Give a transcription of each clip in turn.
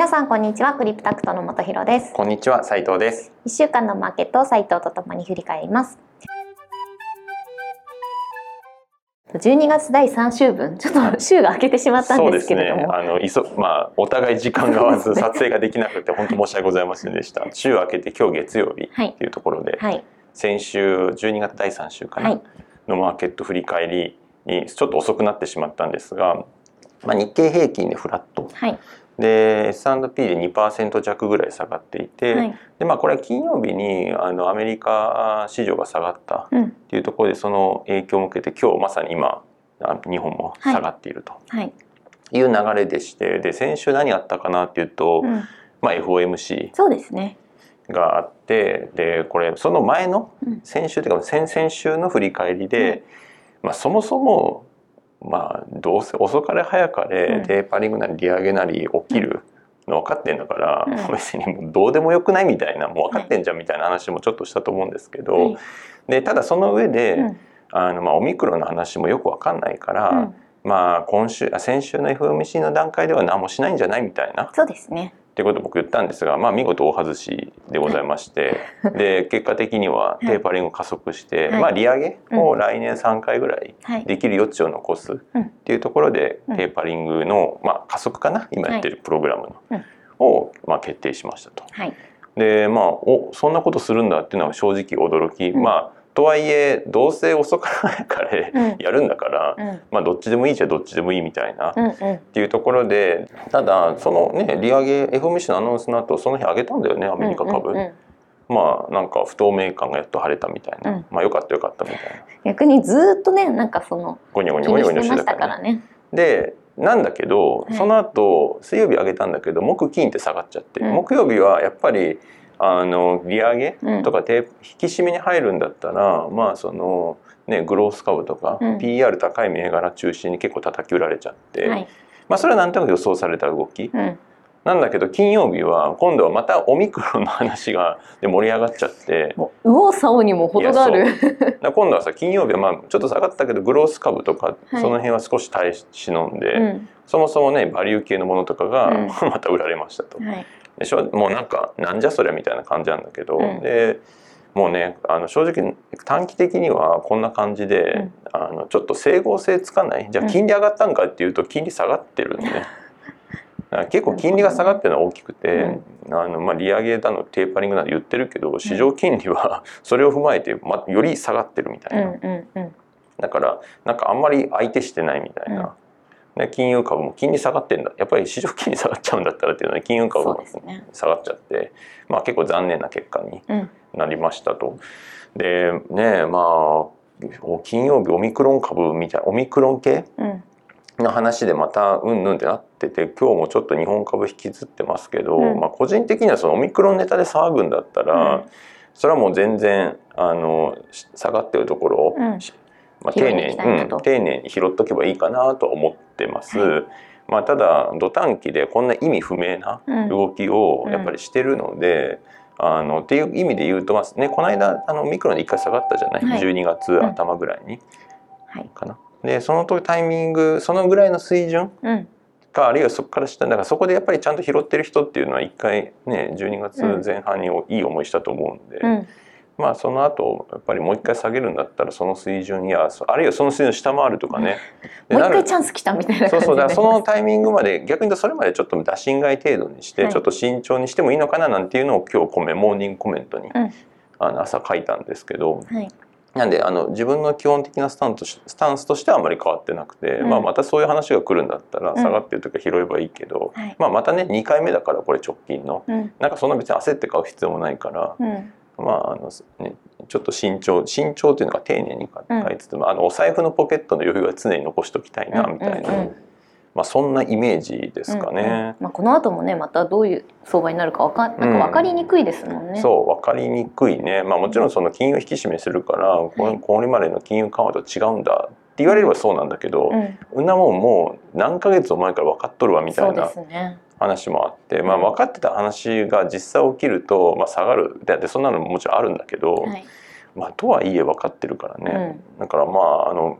皆さんこんにちは。クリプタクトの本博です。こんにちは。斉藤です。一週間のマーケットを斉藤とともに振り返ります。12月第3週分。ちょっと週が明けてしまったんですけれども、ね、あのいそまあお互い時間が合わず 撮影ができなくて本当申し訳ございませんでした。週明けて今日月曜日っていうところで、はい、先週12月第3週かな、はい、のマーケット振り返りにちょっと遅くなってしまったんですが、まあ、日経平均でフラット、はい、で S&P で2%弱ぐらい下がっていて、はい、でまあ、これは金曜日にあのアメリカ市場が下がったっていうところで、その影響を受けて今日まさに今日本も下がっているとい。う流れでして、で先週何あったかなっていうと、うん、まあ、FOMC そうですね。があってでこれその前の先週というか先々週の振り返りで、うん、まあ、そもそもまあどうせ遅かれ早かれテーパリングなり利上げなり起きるの分かってんだから、うん、別にもうどうでもよくないみたいなもう分かってんじゃんみたいな話もちょっとしたと思うんですけど、はい、でただその上で、うん、あのまあ、オミクロンの話もよく分かんないから、うん、まあ今週先週の FOMC の段階では何もしないんじゃないみたいな。そうですねっていうことを僕言ったんですが、まあ、見事大外しでございましてで結果的にはテーパリング加速して、はい、まあ、利上げを来年3回ぐらいできる余地を残すっていうところで、テーパリングの、まあ、加速かな今やってるプログラムの、を、まあ、決定しましたと。はい、でまあおそんなことするんだっていうのは正直驚き、まあとはいえどうせ遅かれからやるんだから、うん、まあどっちでもいいじゃどっちでもいいみたいな、うんうん、っていうところでただそのね利上げ FOMC のアナウンスの後その日上げたんだよねアメリカ株。うんうんうん。まあなんか不透明感がやっと晴れたみたいな、うん、まあよかったよかったみたいな。逆にずっとねなんかそのゴニョゴニョゴニョゴニョしてたからね。でなんだけど、その後水曜日上げたんだけど木金って下がっちゃって、うん、木曜日はやっぱりあの利上げとか引き締めに入るんだったら、うん、まあそのねグロース株とか、うん、PR 高い銘柄中心に結構叩き売られちゃって、はい、まあそれはなんとなく予想された動き。うん。なんだけど金曜日は今度はまたオミクロンの話がで盛り上がっちゃって。右往左往にも程がある。今度はさ金曜日はまあちょっと下がったけどグロース株とか、その辺は少し耐え忍んで、うん、そもそもねバリュー系のものとかが また売られましたと。はい。でしょもうなんかなんじゃそりゃみたいな感じなんだけど、うん、でもうねあの正直短期的にはこんな感じで、うん、あのちょっと整合性つかない？じゃあ金利上がったんかっていうと金利下がってるんで、ね。結構金利が下がってるのは大きくて、うん、あのまあ、利上げだのテーパリングなど言ってるけど市場金利はそれを踏まえて、ま、より下がってるみたいな、うんうんうん、だからなんかあんまり相手してないみたいな、で金融株も金利下がってんだ。やっぱり市場金利下がっちゃうんだったらっていうので金融株も下がっちゃって、ね、まあ結構残念な結果になりましたと。うん、でねまあ金曜日オミクロン株みたいなオミクロン系、の話でまたうんぬんってなってて今日もちょっと日本株引きずってますけど、うん、まあ個人的にはそのオミクロンネタで騒ぐんだったら、うん、それはもう全然あの下がってるところを、うん、まあ、丁寧に、うん、丁寧に拾っとけばいいかなと思ってます。はい、まあ、ただ土短期でこんな意味不明な動きをやっぱりしてるので、うん、あのっていう意味で言うと、まあね、この間あのミクロンで1回下がったじゃない、はい、12月頭ぐらいに、はい、かな。でその時タイミングそのぐらいの水準、かあるいはそこから下だからそこでやっぱりちゃんと拾ってる人っていうのは一回ね12月前半にいい思いしたと思うんで、うん、まあその後やっぱりもう一回下げるんだったらその水準やあるいはその水準下回るとかね。もう一回チャンス来たみたいなそうそう。だそのタイミングまで逆に言うとそれまでちょっと打診買い程度にして、ちょっと慎重にしてもいいのかななんていうのを今日コメモーニングコメントに、うん、あの朝書いたんですけど。はい。なんであの自分の基本的なスタンススタンスとしてはあまり変わってなくて、うん、まあ、またそういう話が来るんだったら下がってる時は拾えばいいけど、うんまあ、またね2回目だからこれ直近の、うん、なんかそんな別に焦って買う必要もないから、まああのね、ちょっと慎重慎重というのが丁寧に買いつつも、あのお財布のポケットの余裕は常に残しておきたいなみたいな。まあ、そんなイメージですかね。うんうん、まあ、この後もねまたどういう相場になるかわかなんか分かりにくいですもんね。うん、そう分かりにくいね。まあ、もちろんその金融引き締めするから、これこれまでの金融緩和と違うんだ言われればそうなんだけど、うん、んなもんもう何ヶ月も前から分かっとるわみたいな。話もあって、まあ、分かってた話が実際起きると、まあ、下がる。でそんなのももちろんあるんだけど、はい。まあ、とはいえ分かってるからね、うん、だからまああの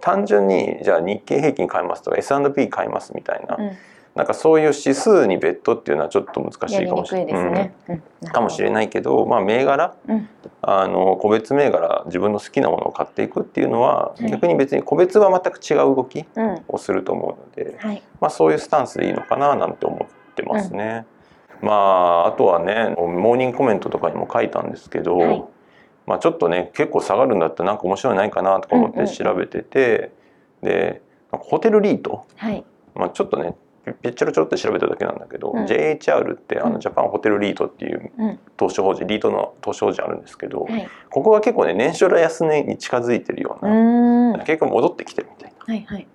単純にじゃあ日経平均買いますとか S&P 買いますみたいな、うん、なんかそういう指数にベットっていうのはちょっと難しいかもしれない、ね。うん、かもしれないけど、まあ、銘柄、うん、あの個別銘柄自分の好きなものを買っていくっていうのは、はい、逆に別に個別は全く違う動きをすると思うので、はい、まあ、そういうスタンスでいいのかななんて思ってますね。まああとはねモーニングコメントとかにも書いたんですけど、はい、まあ、ちょっとね結構下がるんだったらなんか面白いないかなとか思って調べてて、うん。うん、でホテルリート、まあ、ちょっとねぺっちゃらちょろって調べただけなんだけど、うん、JHR ってあのジャパンホテルリートっていう投資法人、リートの投資法人あるんですけど、はい、ここが結構ね年初来安値に近づいてるような結構戻ってきてるみたいな。はいはい。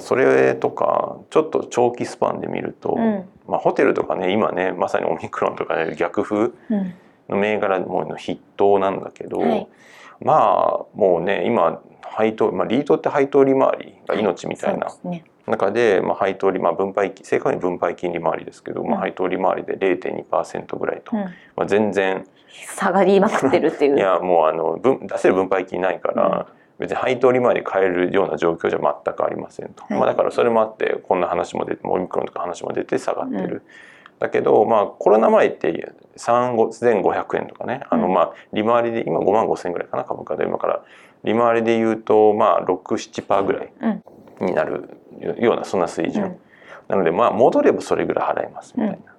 それとかちょっと長期スパンで見ると、うん、まあ、ホテルとかね今ねまさにオミクロンとか、ね、逆風の銘柄もの筆頭なんだけど、はい、まあもうね今配当、まあ、リートって配当利回りが命みたいな中で、まあ、配当利、まあ、分配正確に分配金利回りですけど、まあ、配当利回りで0.2%ぐらいと、うん、まあ、全然。下がりまくってるっていう。いやもうあの分出せる分配金ないから、別に配当利回り変えるような状況じゃ全くありませんと、はい、まあ、だからそれもあってこんな話も出てオミクロンとか話も出て下がってる。うん。だけど、まあ、コロナ前って3500円とかね。あのまあ利回りで今5万5千円ぐらいかな株価で今から。利回りで言うとまあ67%ぐらいになるようなそんな水準、うん、なのでまあ戻ればそれぐらい払いますみたいな。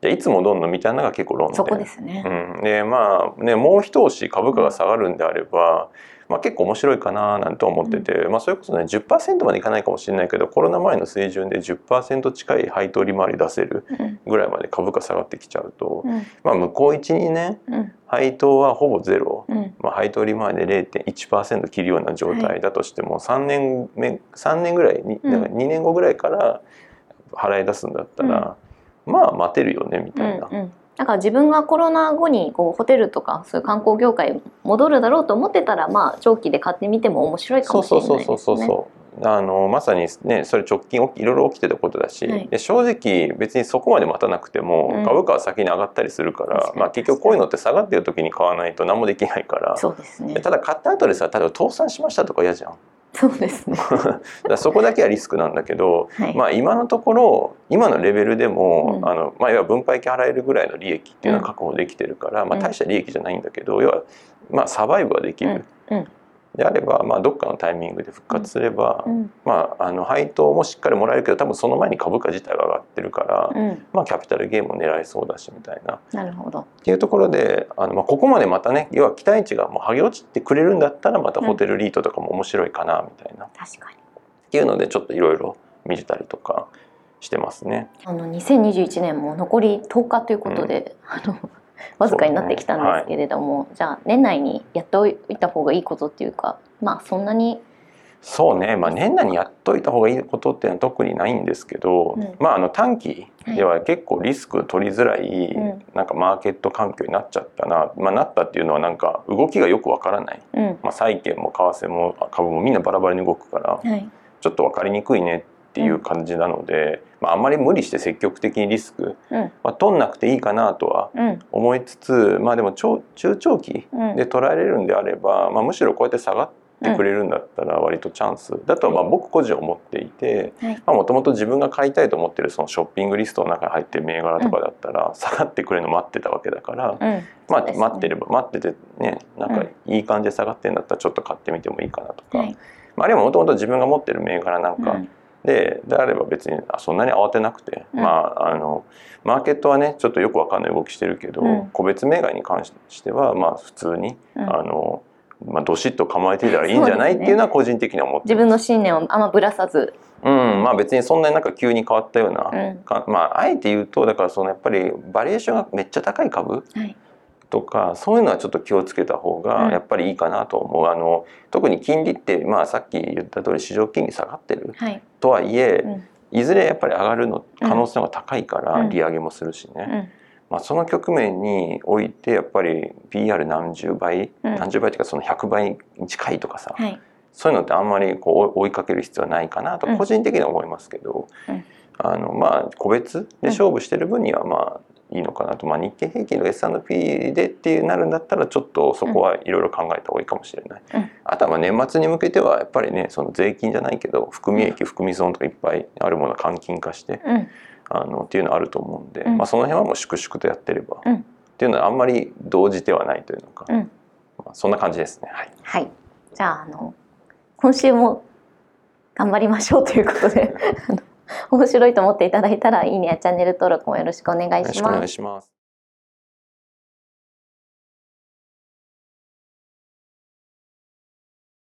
じゃいつ戻るのみたいなのが結構論点。そこですね、うん、でまあねもう一押し株価が下がるんであれば、まあ、結構面白いかななんて思ってて、うん、まあ、それこそね10%までいかないかもしれないけどコロナ前の水準で10%近い配当利回り出せるぐらいまで株価下がってきちゃうと、うん、まあ、向こう12年、配当はほぼゼロ、まあ、配当利回りで0.1%切るような状態だとしても、3年目3年ぐらいにだから2年後ぐらいから払い出すんだったら、まあ待てるよねみたいな。うんうんだから自分がコロナ後にこうホテルとかそういう観光業界戻るだろうと思ってたらまあ長期で買ってみても面白いかもしれないですね。そうそうそうそうあのまさにねそれ直近いろいろ起きてたことだし、はい、で正直別にそこまで待たなくても、株価は先に上がったりするから、まあ、結局こういうのって下がってる時に買わないと何もできないからそうですね、ただ買った後でさ例えば倒産しましたとか嫌じゃん。そうですね。だそこだけはリスクなんだけど、はい、まあ今のところ今のレベルでも、うん、あのまあ、要は分配金払えるぐらいの利益っていうのは確保できてるから、うん、まあ、大した利益じゃないんだけど、要は、まあ、サバイブはできる。うんであれば、まあ、どっかのタイミングで復活すれば、うん、まあ、あの配当もしっかりもらえるけど多分その前に株価自体が上がってるから、うん、まあ、キャピタルゲームも狙えそうだしみたいな。なるほど。っていうところであの、まあ、ここまでまたね要は期待値がもう剥げ落ちてくれるんだったらまたホテルリートとかも面白いかなみたいな。確かに。っていうのでちょっといろいろ見てたりとかしてますね。あの2021年も残り10日ということで、うん、あのわずかになってきたんですけれども、ねはい、じゃあ年内にやっておいた方がいいことっていうかまあそんなに？そうね、まあ、年内にやっといた方がいいことっていうのは特にないんですけど、うん、まああの短期では結構リスク取りづらい、なんかマーケット環境になっちゃったな、まあ、なったっていうのはなんか動きがよくわからない、うん、まあ、債券も為替も株もみんなバラバラに動くから、はい、ちょっと分かりにくいねっていう感じなので、まあ、あんまり無理して積極的にリスク、うん、まあ、取んなくていいかなとは思いつつ、まあでも中長期で捉えれるんであれば、まあ、むしろこうやって下がってくれるんだったら割とチャンス。だとはまあ僕個人思っていてもともと自分が買いたいと思ってるそのショッピングリストの中に入ってる銘柄とかだったら下がってくれるの待ってたわけだから、まあ待ってれば待っててねなんかいい感じで下がってんだったらちょっと買ってみてもいいかなとか。まあ、あるいはもともと自分が持ってる銘柄なんかでであれば別にそんなに慌てなくて、うん、まああのマーケットはねちょっとよくわかんない動きしてるけど、うん、個別銘柄に関してはまあ普通に、うん、あのまあ、どしっと構えていたらいいんじゃない、ね、っていうのは個人的には思って自分の信念をあんまぶらさず。うんまあ別にそんなになんか急に変わったような、うん、まああえて言うとだからそのやっぱりバリエーションがめっちゃ高い株、はいとかそういうのはちょっと気をつけた方がやっぱりいいかなと思う、うん、あの特に金利って、まあ、さっき言った通り市場金利下がってる、はい、とはいえ、うん、いずれやっぱり上がるの可能性が高いから利上げもするしね、うん、まあ、その局面においてやっぱり PR 何十倍、何十倍というかその100倍に近いとかさ、はい、そういうのってあんまりこう追いかける必要はないかなと個人的には思いますけど、あのまあ個別で勝負してる分にはまあいいのかなと、まあ、日経平均の S&P でっていうなるんだったらちょっとそこはいろいろ考えた方がいいかもしれない、うん、あとはまあ年末に向けてはやっぱりねその税金じゃないけど含み益含み損とかいっぱいあるものを換金化して、うん、あのっていうのはあると思うんで、まあ、その辺はもう粛々とやってれば、っていうのはあんまり動じてはないというのか、まあ、そんな感じですね。はい、はい、じゃああの今週も頑張りましょうということで 面白いと思っていただいたらいいねやチャンネル登録もよろしくお願いします。